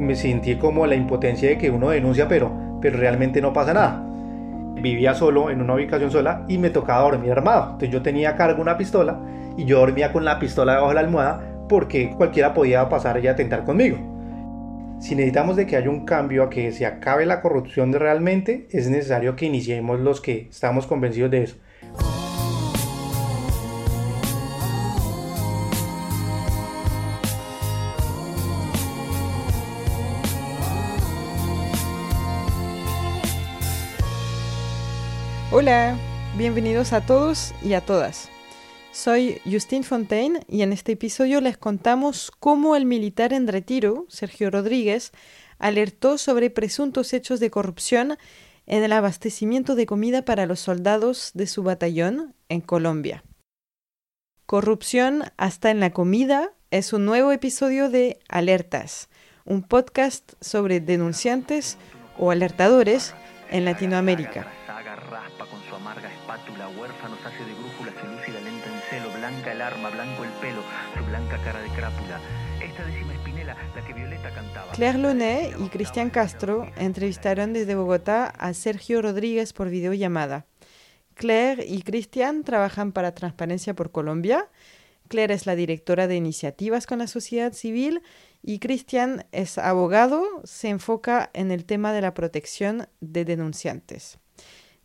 me sentí como la impotencia de que uno denuncia, pero, pero realmente no pasa nada. Vivía solo en una ubicación sola y me tocaba dormir armado. Entonces yo tenía a cargo una pistola y yo dormía con la pistola debajo de la almohada porque cualquiera podía pasar y atentar conmigo. Si necesitamos de que haya un cambio a que se acabe la corrupción realmente, es necesario que iniciemos los que estamos convencidos de eso. Hola, bienvenidos a todos y a todas. Soy Justine Fontaine y en este episodio les contamos cómo el militar en retiro, Sergio Rodríguez, alertó sobre presuntos hechos de corrupción en el abastecimiento de comida para los soldados de su batallón en Colombia. Corrupción hasta en la comida es un nuevo episodio de Alertas, un podcast sobre denunciantes o alertadores en Latinoamérica. Claire Lonet y Cristian Castro entrevistaron desde Bogotá a Sergio Rodríguez por videollamada. Claire y Cristian trabajan para Transparencia por Colombia. Claire es la directora de iniciativas con la sociedad civil y Cristian es abogado, se enfoca en el tema de la protección de denunciantes.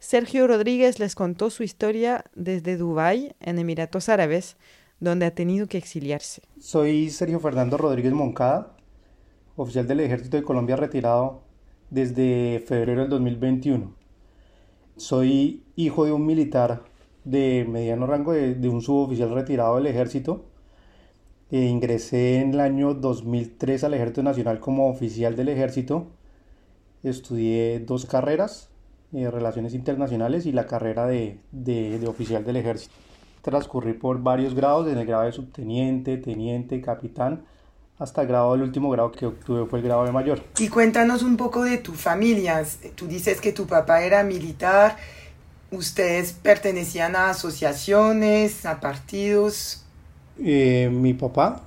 Sergio Rodríguez les contó su historia desde Dubái, en Emiratos Árabes, donde ha tenido que exiliarse. Soy Sergio Fernando Rodríguez Moncada, oficial del Ejército de Colombia retirado desde febrero del 2021. Soy hijo de un militar de mediano rango, de, un suboficial retirado del ejército. E ingresé en el año 2003 al Ejército Nacional como oficial del ejército. Estudié dos carreras, eh, Relaciones Internacionales y la carrera de, de, oficial del ejército. Transcurrí por varios grados, en el grado de subteniente, teniente, capitán, hasta el grado, el último grado que obtuve fue el grado de mayor. Y cuéntanos un poco de tu familia. Tú dices que tu papá era militar, ustedes pertenecían a asociaciones, a partidos. Eh, mi papá,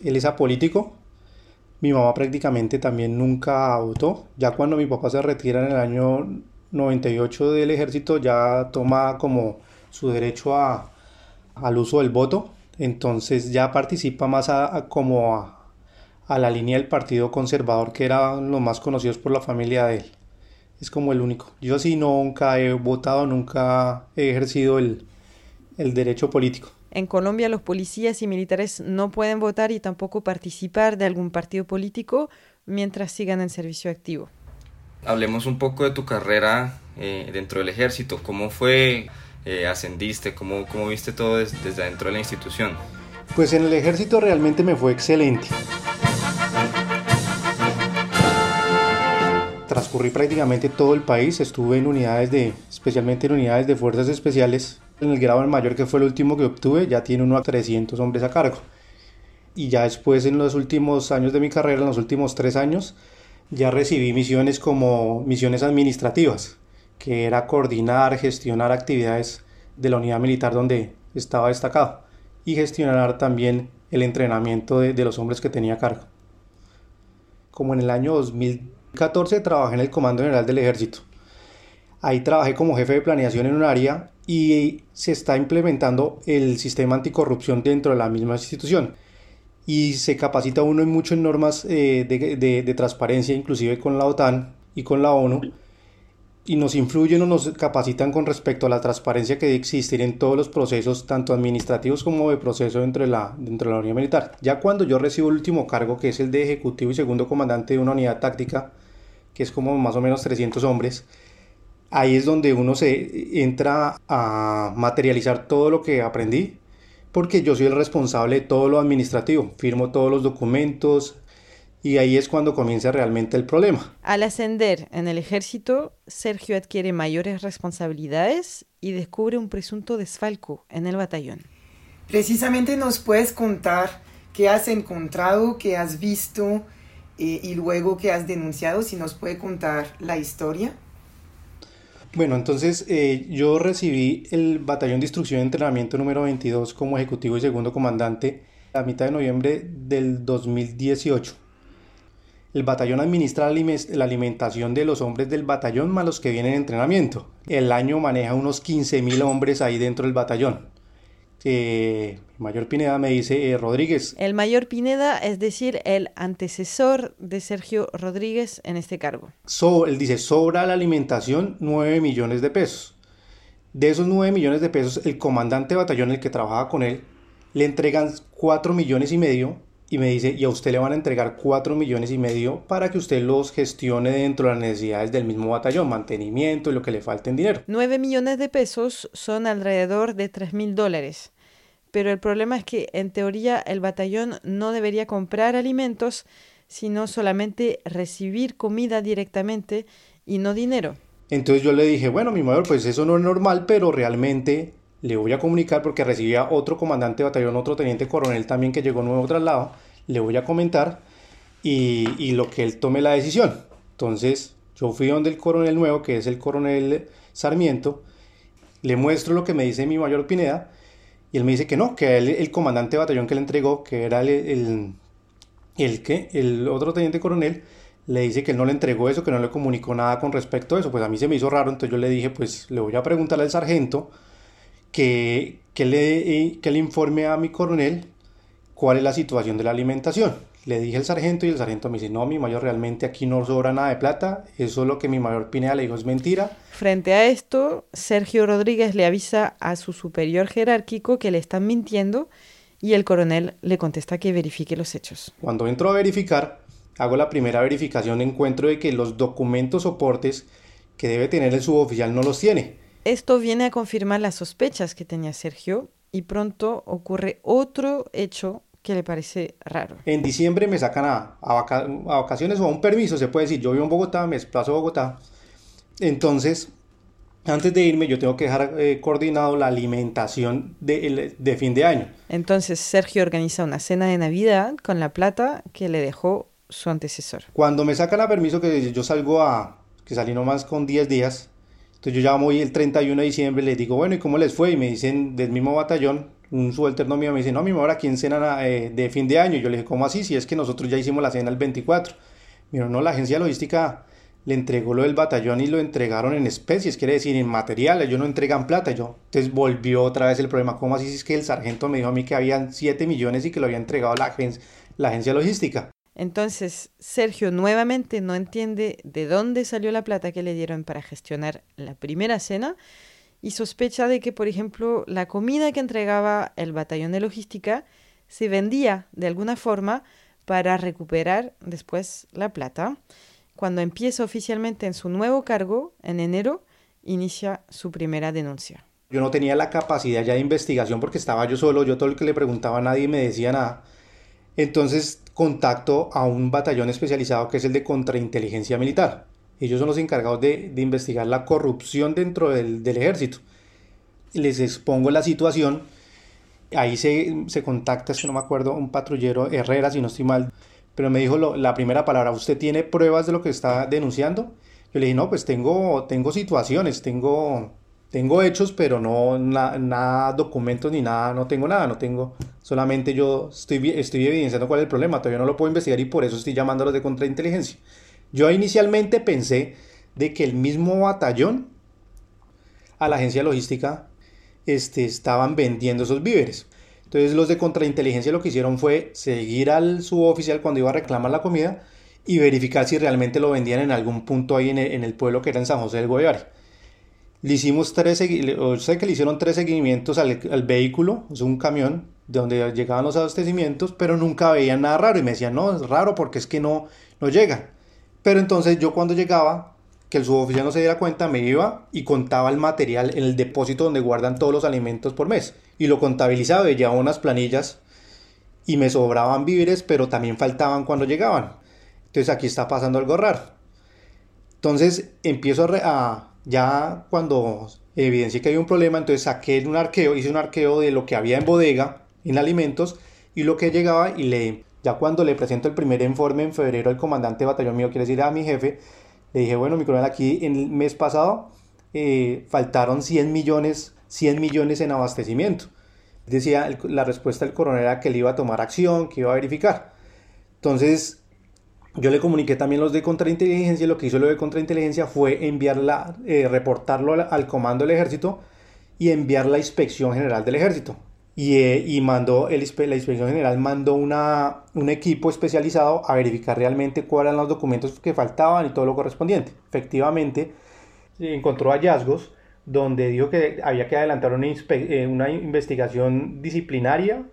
él es apolítico, mi mamá prácticamente también nunca votó. Ya cuando mi papá se retira en el año 98 del ejército, ya toma como su derecho a, al uso del voto. Entonces ya participa más a, como a, a, la línea del Partido Conservador, que eran los más conocidos por la familia de él. Es como el único. Yo sí nunca he votado, nunca he ejercido el, el derecho político. En Colombia los policías y militares no pueden votar y tampoco participar de algún partido político mientras sigan en servicio activo. Hablemos un poco de tu carrera eh, dentro del ejército. ¿Cómo fue? Eh, ¿Ascendiste? ¿Cómo, ¿Cómo viste todo desde, desde dentro de la institución? Pues en el ejército realmente me fue excelente. Transcurrí prácticamente todo el país, estuve en unidades de, especialmente en unidades de fuerzas especiales, en el grado mayor que fue el último que obtuve, ya tiene uno a 300 hombres a cargo. Y ya después, en los últimos años de mi carrera, en los últimos tres años, ya recibí misiones como misiones administrativas, que era coordinar, gestionar actividades de la unidad militar donde estaba destacado y gestionar también el entrenamiento de, los hombres que tenía cargo. Como en el año 2014 trabajé en el Comando General del Ejército. Ahí trabajé como jefe de planeación en un área y se está implementando el sistema anticorrupción dentro de la misma institución. Y se capacita uno mucho en normas eh, de, transparencia, inclusive con la OTAN y con la ONU. Y nos influyen o nos capacitan con respecto a la transparencia que debe existir en todos los procesos, tanto administrativos como de proceso dentro de la, dentro de la unidad militar. Ya cuando yo recibo el último cargo, que es el de ejecutivo y segundo comandante de una unidad táctica, que es como más o menos 300 hombres, ahí es donde uno se entra a materializar todo lo que aprendí, porque yo soy el responsable de todo lo administrativo, firmo todos los documentos y ahí es cuando comienza realmente el problema. Al ascender en el ejército, Sergio adquiere mayores responsabilidades y descubre un presunto desfalco en el batallón. Precisamente nos puedes contar qué has encontrado, qué has visto eh, y luego qué has denunciado, si nos puede contar la historia. Bueno, entonces eh, yo recibí el Batallón de Instrucción y Entrenamiento número 22 como ejecutivo y segundo comandante a mitad de noviembre del 2018. el batallón administra la alimentación de los hombres del batallón más los que vienen en entrenamiento. El año maneja unos 15.000 hombres ahí dentro del batallón. Eh, Mayor Pineda me dice eh, Rodríguez. El Mayor Pineda, es decir, el antecesor de Sergio Rodríguez en este cargo. él dice, sobra la alimentación 9 millones de pesos. De esos 9 millones de pesos, el comandante de batallón, el que trabajaba con él, le entregan 4 millones y medio y me dice, y a usted le van a entregar 4 millones y medio para que usted los gestione dentro de las necesidades del mismo batallón, mantenimiento y lo que le falte en dinero. 9 millones de pesos son alrededor de 3 mil dólares. Pero el problema es que en teoría el batallón no debería comprar alimentos, sino solamente recibir comida directamente y no dinero. Entonces yo le dije, bueno, mi mayor, pues eso no es normal, pero realmente le voy a comunicar porque recibía otro comandante de batallón, otro teniente coronel también que llegó nuevo traslado, le voy a comentar y, y, lo que él tome la decisión. Entonces yo fui donde el coronel nuevo, que es el coronel Sarmiento, le muestro lo que me dice mi mayor Pineda y él me dice que no, que el comandante de batallón que le entregó, que era el, el, el, el otro teniente coronel, le dice que él no le entregó eso, que no le comunicó nada con respecto a eso. Pues a mí se me hizo raro, entonces yo le dije, pues le voy a preguntar al sargento que, que, le, que le informe a mi coronel cuál es la situación de la alimentación. Le dije al sargento y el sargento me dice, no, mi mayor, realmente aquí no sobra nada de plata, eso es lo que mi mayor Pineda le dijo, es mentira. Frente a esto, Sergio Rodríguez le avisa a su superior jerárquico que le están mintiendo y el coronel le contesta que verifique los hechos. Cuando entro a verificar, hago la primera verificación, encuentro de que los documentos soportes que debe tener el suboficial no los tiene. Esto viene a confirmar las sospechas que tenía Sergio y pronto ocurre otro hecho que le parece raro. En diciembre me sacan a, a, vacaciones o a un permiso, se puede decir. Yo vivo en Bogotá, me desplazo a Bogotá. Entonces, antes de irme, yo tengo que dejar eh, coordinado la alimentación de, de fin de año. Entonces, Sergio organiza una cena de Navidad con la plata que le dejó su antecesor. Cuando me sacan a permiso, que yo salgo a, que salí nomás con 10 días, entonces yo llamo hoy el 31 de diciembre, les digo, bueno, ¿y cómo les fue? Y me dicen del mismo batallón, un subalterno mío me dice, no, mi mamá, aquí en cena eh, de fin de año. Yo le dije, ¿cómo así? Si es que nosotros ya hicimos la cena el 24. Mira, no, la agencia logística le entregó lo del batallón y lo entregaron en especies, quiere decir en materiales, ellos no entregan plata. Yo, entonces volvió otra vez el problema, ¿cómo así? Si es que el sargento me dijo a mí que habían 7 millones y que lo había entregado la agencia logística. Entonces, Sergio nuevamente no entiende de dónde salió la plata que le dieron para gestionar la primera cena y sospecha de que, por ejemplo, la comida que entregaba el batallón de logística se vendía de alguna forma para recuperar después la plata. Cuando empieza oficialmente en su nuevo cargo, en enero, inicia su primera denuncia. Yo no tenía la capacidad ya de investigación porque estaba yo solo, yo todo el que le preguntaba a nadie me decía nada. Entonces contacto a un batallón especializado que es el de contrainteligencia militar. Ellos son los encargados de, investigar la corrupción dentro del, ejército. Les expongo la situación. Ahí se, se contacta, que no me acuerdo, un patrullero Herrera, si no estoy mal, pero me dijo la primera palabra, ¿usted tiene pruebas de lo que está denunciando? Yo le dije, no, pues tengo, tengo situaciones, tengo tengo hechos, pero no nada, documentos ni nada, no tengo nada, no tengo, solamente yo estoy, estoy evidenciando cuál es el problema, todavía no lo puedo investigar y por eso estoy llamando los de contrainteligencia. Yo inicialmente pensé de que el mismo batallón a la agencia logística este, estaban vendiendo esos víveres. Entonces los de contrainteligencia lo que hicieron fue seguir al suboficial cuando iba a reclamar la comida y verificar si realmente lo vendían en algún punto ahí en el, pueblo que era en San José del Guayare. Le hicimos tres, o sé que le hicieron tres seguimientos al, al vehículo, es un camión de donde llegaban los abastecimientos, pero nunca veían nada raro y me decían, no, es raro porque es que no, no llega. Pero entonces yo cuando llegaba, que el suboficial no se diera cuenta, me iba y contaba el material en el depósito donde guardan todos los alimentos por mes. Y lo contabilizaba y llevaba unas planillas y me sobraban víveres, pero también faltaban cuando llegaban. Entonces aquí está pasando algo raro. Entonces empiezo a, ya cuando evidencié que había un problema, entonces saqué un arqueo, hice un arqueo de lo que había en bodega, en alimentos, y lo que llegaba y le, ya cuando le presento el primer informe en febrero al comandante de batallón mío, quiere decir a mi jefe, le dije, bueno, mi coronel, aquí en el mes pasado eh, faltaron 100 millones, 100 millones en abastecimiento. Decía, la respuesta del coronel era que él iba a tomar acción, que iba a verificar. Entonces, Yo le comuniqué también los de contrainteligencia y lo que hizo lo de contrainteligencia fue enviarla, eh, reportarlo al, comando del ejército y enviar la inspección general del ejército. Y, eh, y mandó, la inspección general mandó una, un equipo especializado a verificar realmente cuáles eran los documentos que faltaban y todo lo correspondiente. Efectivamente, encontró hallazgos donde dijo que había que adelantar una, eh, una investigación disciplinaria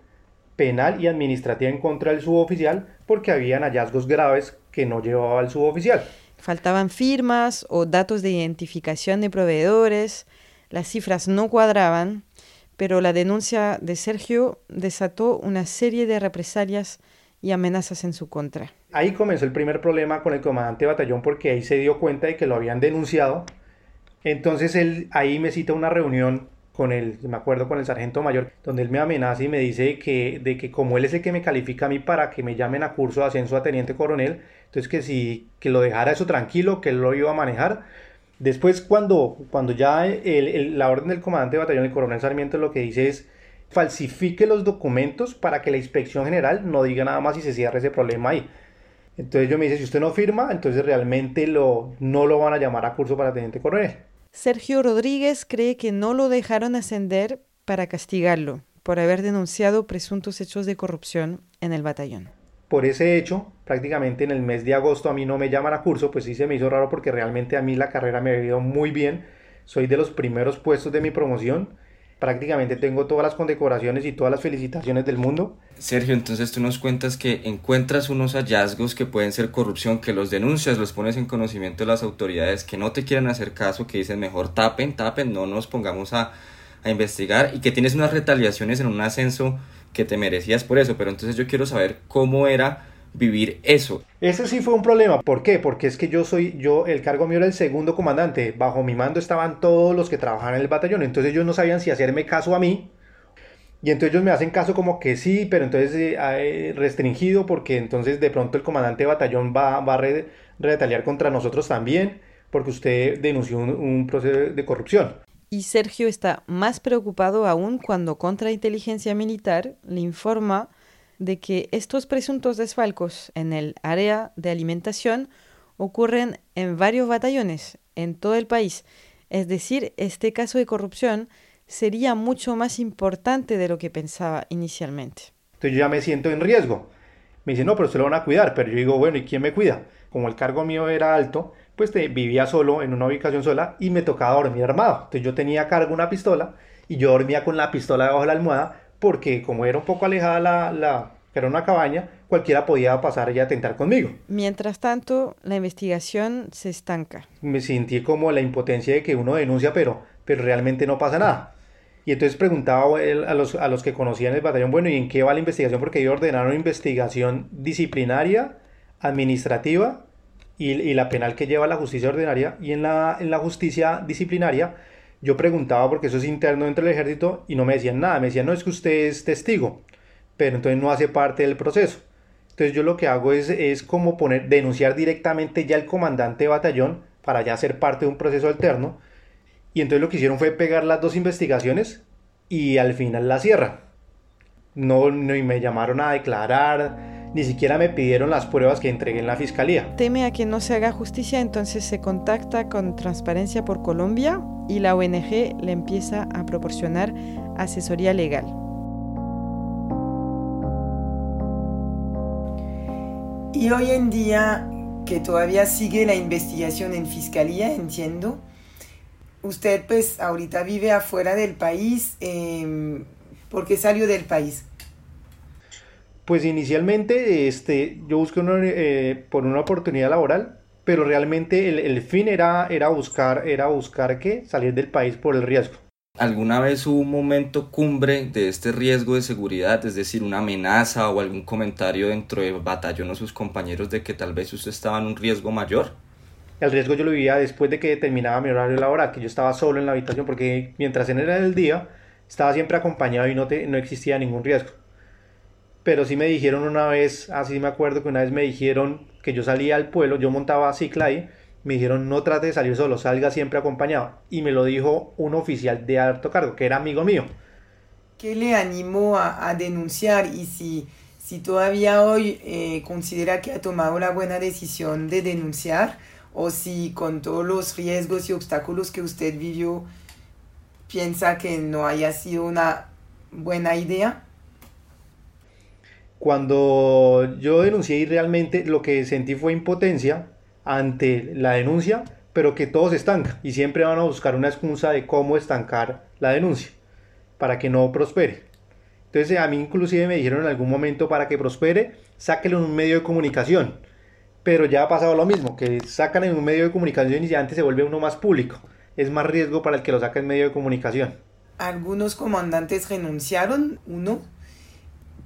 penal y administrativa en contra del suboficial porque habían hallazgos graves que no llevaba el suboficial. Faltaban firmas o datos de identificación de proveedores, las cifras no cuadraban, pero la denuncia de Sergio desató una serie de represalias y amenazas en su contra. Ahí comenzó el primer problema con el comandante de batallón porque ahí se dio cuenta de que lo habían denunciado. Entonces él ahí me cita una reunión con el, me acuerdo con el sargento mayor, donde él me amenaza y me dice que, de que como él es el que me califica a mí para que me llamen a curso de ascenso a teniente coronel, entonces que si, que lo dejara eso tranquilo, que él lo iba a manejar. Después cuando, cuando ya la orden del comandante de batallón, el coronel Sarmiento, lo que dice es falsifique los documentos para que la inspección general no diga nada más y se cierre ese problema ahí. Entonces yo me dice, si usted no firma, entonces realmente lo, no lo van a llamar a curso para teniente coronel. Sergio Rodríguez cree que no lo dejaron ascender para castigarlo por haber denunciado presuntos hechos de corrupción en el batallón. Por ese hecho, prácticamente en el mes de agosto a mí no me llaman a curso, pues sí se me hizo raro porque realmente a mí la carrera me ha ido muy bien. Soy de los primeros puestos de mi promoción prácticamente tengo todas las condecoraciones y todas las felicitaciones del mundo. Sergio, entonces tú nos cuentas que encuentras unos hallazgos que pueden ser corrupción, que los denuncias, los pones en conocimiento de las autoridades, que no te quieren hacer caso, que dicen mejor tapen, tapen, no nos pongamos a, a investigar y que tienes unas retaliaciones en un ascenso que te merecías por eso. Pero entonces yo quiero saber cómo era vivir eso. Ese sí fue un problema. ¿Por qué? Porque es que yo soy, yo, el cargo mío era el segundo comandante. Bajo mi mando estaban todos los que trabajaban en el batallón. Entonces ellos no sabían si hacerme caso a mí. Y entonces ellos me hacen caso como que sí, pero entonces eh, eh, restringido porque entonces de pronto el comandante de batallón va, va a retaliar contra nosotros también porque usted denunció un, un proceso de corrupción. Y Sergio está más preocupado aún cuando Contrainteligencia Militar le informa de que estos presuntos desfalcos en el área de alimentación ocurren en varios batallones en todo el país. Es decir, este caso de corrupción sería mucho más importante de lo que pensaba inicialmente. Entonces yo ya me siento en riesgo. Me dice, no, pero se lo van a cuidar. Pero yo digo, bueno, ¿y quién me cuida? Como el cargo mío era alto, pues vivía solo en una ubicación sola y me tocaba dormir armado. Entonces yo tenía a cargo una pistola y yo dormía con la pistola debajo de la almohada porque como era un poco alejada la, la era una cabaña, cualquiera podía pasar y atentar conmigo. Mientras tanto, la investigación se estanca. Me sentí como la impotencia de que uno denuncia, pero, pero realmente no pasa nada. Y entonces preguntaba a los, a los que conocían el batallón, bueno, ¿y en qué va la investigación? Porque ellos ordenaron investigación disciplinaria, administrativa y, y, la penal que lleva la justicia ordinaria. Y en la, justicia disciplinaria yo preguntaba, porque eso es interno dentro del ejército, y no me decían nada. Me decían, no, es que usted es testigo, pero entonces no hace parte del proceso. Entonces yo lo que hago es, como poner, denunciar directamente ya al comandante de batallón para ya ser parte de un proceso alterno. Y entonces lo que hicieron fue pegar las dos investigaciones y al final la cierran. No, no me llamaron a declarar, ni siquiera me pidieron las pruebas que entregué en la fiscalía. Teme a que no se haga justicia, entonces se contacta con Transparencia por Colombia y la ONG le empieza a proporcionar asesoría legal. Y hoy en día, que todavía sigue la investigación en fiscalía, entiendo, usted pues ahorita vive afuera del país, eh, ¿por qué salió del país? Pues inicialmente este, yo busqué eh, por una oportunidad laboral, pero realmente el, el, fin era, era buscar, era buscar que salir del país por el riesgo. ¿Alguna vez hubo un momento cumbre de este riesgo de seguridad, es decir, una amenaza o algún comentario dentro del batallón o sus compañeros de que tal vez usted estaba en un riesgo mayor? El riesgo yo lo vivía después de que terminaba mi horario laboral, que yo estaba solo en la habitación, porque mientras era el día, estaba siempre acompañado y no, te, no existía ningún riesgo. Pero sí me dijeron una vez, así me acuerdo que una vez me dijeron que yo salía al pueblo, yo montaba cicla ahí, me dijeron no trate de salir solo, salga siempre acompañado. Y me lo dijo un oficial de alto cargo, que era amigo mío. ¿Qué le animó a, denunciar y si, si todavía hoy eh, considera que ha tomado la buena decisión de denunciar o si con todos los riesgos y obstáculos que usted vivió piensa que no haya sido una buena idea. Cuando yo denuncié y realmente lo que sentí fue impotencia ante la denuncia, pero que todo se estanca y siempre van a buscar una excusa de cómo estancar la denuncia para que no prospere. Entonces a mí inclusive me dijeron en algún momento para que prospere, sáquelo en un medio de comunicación. Pero ya ha pasado lo mismo, que sacan en un medio de comunicación y ya antes se vuelve uno más público. Es más riesgo para el que lo saca en medio de comunicación. Algunos comandantes renunciaron, uno,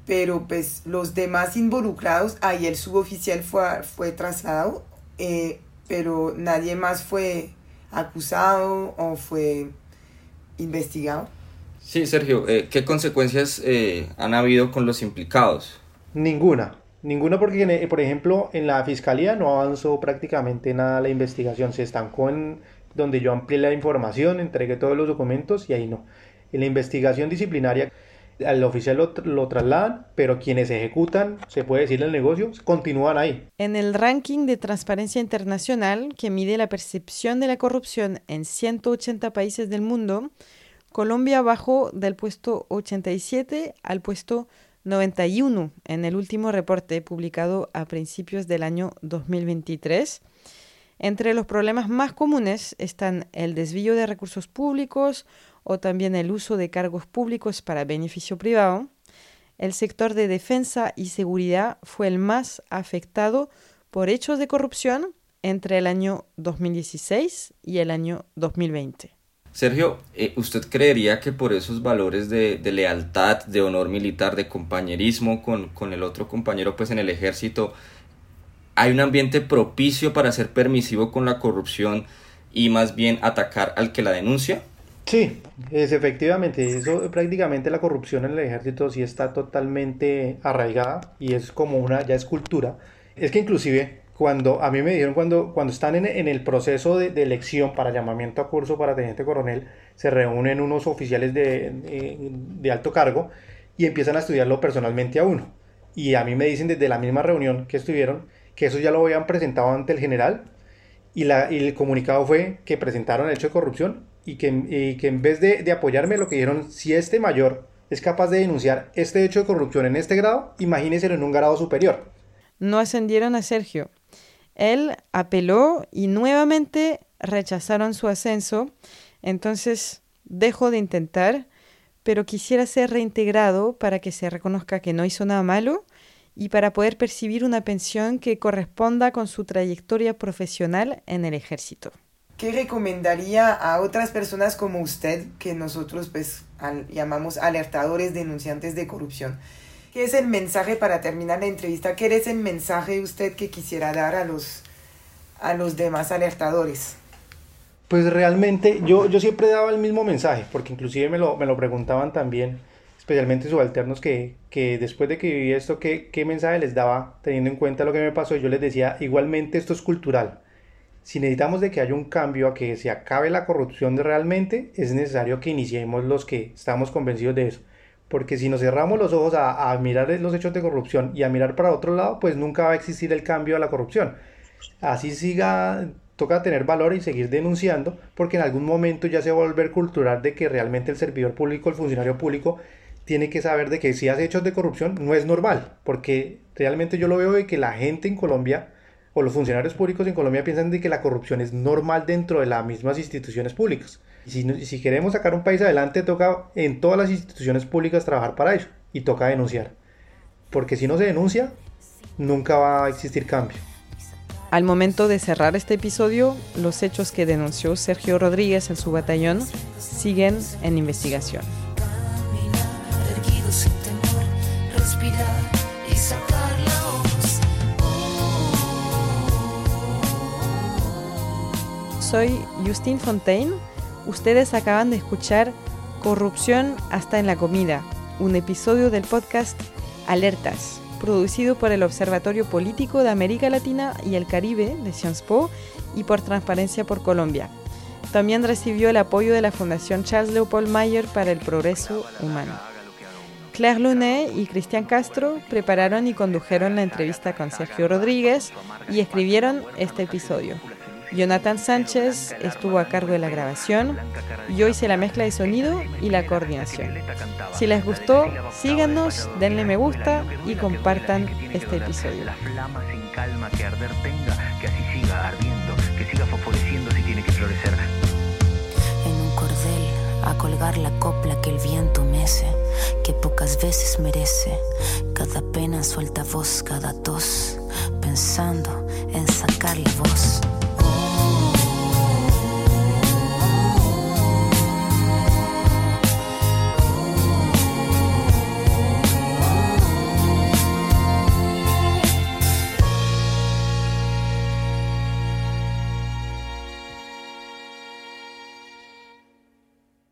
pero pues los demás involucrados, ahí el suboficial fue, fue trasladado, eh, pero nadie más fue acusado o fue investigado. Sí, Sergio, eh, ¿qué consecuencias eh, han habido con los implicados? Ninguna, ninguna porque, por ejemplo, en la fiscalía no avanzó prácticamente nada la investigación, se estancó en donde yo amplié la información, entregué todos los documentos y ahí no. En la investigación disciplinaria al oficial lo, trasladan, pero quienes ejecutan, se puede decir el negocio, continúan ahí. En el ranking de Transparencia Internacional, que mide la percepción de la corrupción en 180 países del mundo, Colombia bajó del puesto 87 al puesto 91 en el último reporte publicado a principios del año 2023. Entre los problemas más comunes están el desvío de recursos públicos, o también el uso de cargos públicos para beneficio privado, el sector de defensa y seguridad fue el más afectado por hechos de corrupción entre el año 2016 y el año 2020. Sergio, eh, ¿usted creería que por esos valores de, lealtad, de honor militar, de compañerismo con, con, el otro compañero pues en el ejército, hay un ambiente propicio para ser permisivo con la corrupción y más bien atacar al que la denuncia? Sí, es efectivamente, eso prácticamente la corrupción en el ejército sí está totalmente arraigada y es como una, ya es cultura. Es que inclusive cuando a mí me dijeron cuando, cuando están en, el proceso de, elección para llamamiento a curso para teniente coronel, se reúnen unos oficiales de, de, alto cargo y empiezan a estudiarlo personalmente a uno. Y a mí me dicen desde la misma reunión que estuvieron que eso ya lo habían presentado ante el general y, la, y el comunicado fue que presentaron el hecho de corrupción y que, en vez de, de, apoyarme lo que dijeron, si este mayor es capaz de denunciar este hecho de corrupción en este grado, imagínenselo en un grado superior. No ascendieron a Sergio. Él apeló y nuevamente rechazaron su ascenso, entonces dejó de intentar, pero quisiera ser reintegrado para que se reconozca que no hizo nada malo y para poder percibir una pensión que corresponda con su trayectoria profesional en el ejército. ¿Qué recomendaría a otras personas como usted, que nosotros pues llamamos alertadores denunciantes de corrupción? ¿Qué es el mensaje para terminar la entrevista? ¿Qué es el mensaje usted que quisiera dar a los, a los demás alertadores? Pues realmente yo, yo siempre daba el mismo mensaje, porque inclusive me lo, me lo preguntaban también, especialmente subalternos, que, que después de que viví esto, ¿qué, ¿qué mensaje les daba teniendo en cuenta lo que me pasó? Yo les decía, igualmente esto es cultural si necesitamos de que haya un cambio a que se acabe la corrupción realmente, es necesario que iniciemos los que estamos convencidos de eso. Porque si nos cerramos los ojos a, mirar los hechos de corrupción y a mirar para otro lado, pues nunca va a existir el cambio a la corrupción. Así siga, toca tener valor y seguir denunciando, porque en algún momento ya se va a volver cultural de que realmente el servidor público, el funcionario público, tiene que saber de que si hace hechos de corrupción no es normal, porque realmente yo lo veo de que la gente en Colombia o los funcionarios públicos en Colombia piensan de que la corrupción es normal dentro de las mismas instituciones públicas. Y si, si queremos sacar un país adelante, toca en todas las instituciones públicas trabajar para eso y toca denunciar. Porque si no se denuncia, nunca va a existir cambio. Al momento de cerrar este episodio, los hechos que denunció Sergio Rodríguez en su batallón siguen en investigación. Soy Justine Fontaine. Ustedes acaban de escuchar Corrupción hasta en la comida, un episodio del podcast Alertas, producido por el Observatorio Político de América Latina y el Caribe de Sciences Po y por Transparencia por Colombia. También recibió el apoyo de la Fundación Charles Leopold Mayer para el Progreso Humano. Claire Lunet y Cristian Castro prepararon y condujeron la entrevista con Sergio Rodríguez y escribieron este episodio. Jonathan Sánchez estuvo a cargo de la grabación, yo hice la mezcla de sonido y la coordinación. Si les gustó, síganos, denle me gusta y compartan este episodio. En un cordel a colgar la copla que el viento mece, que pocas veces merece. Cada pena suelta voz, cada tos, pensando en sacar la voz.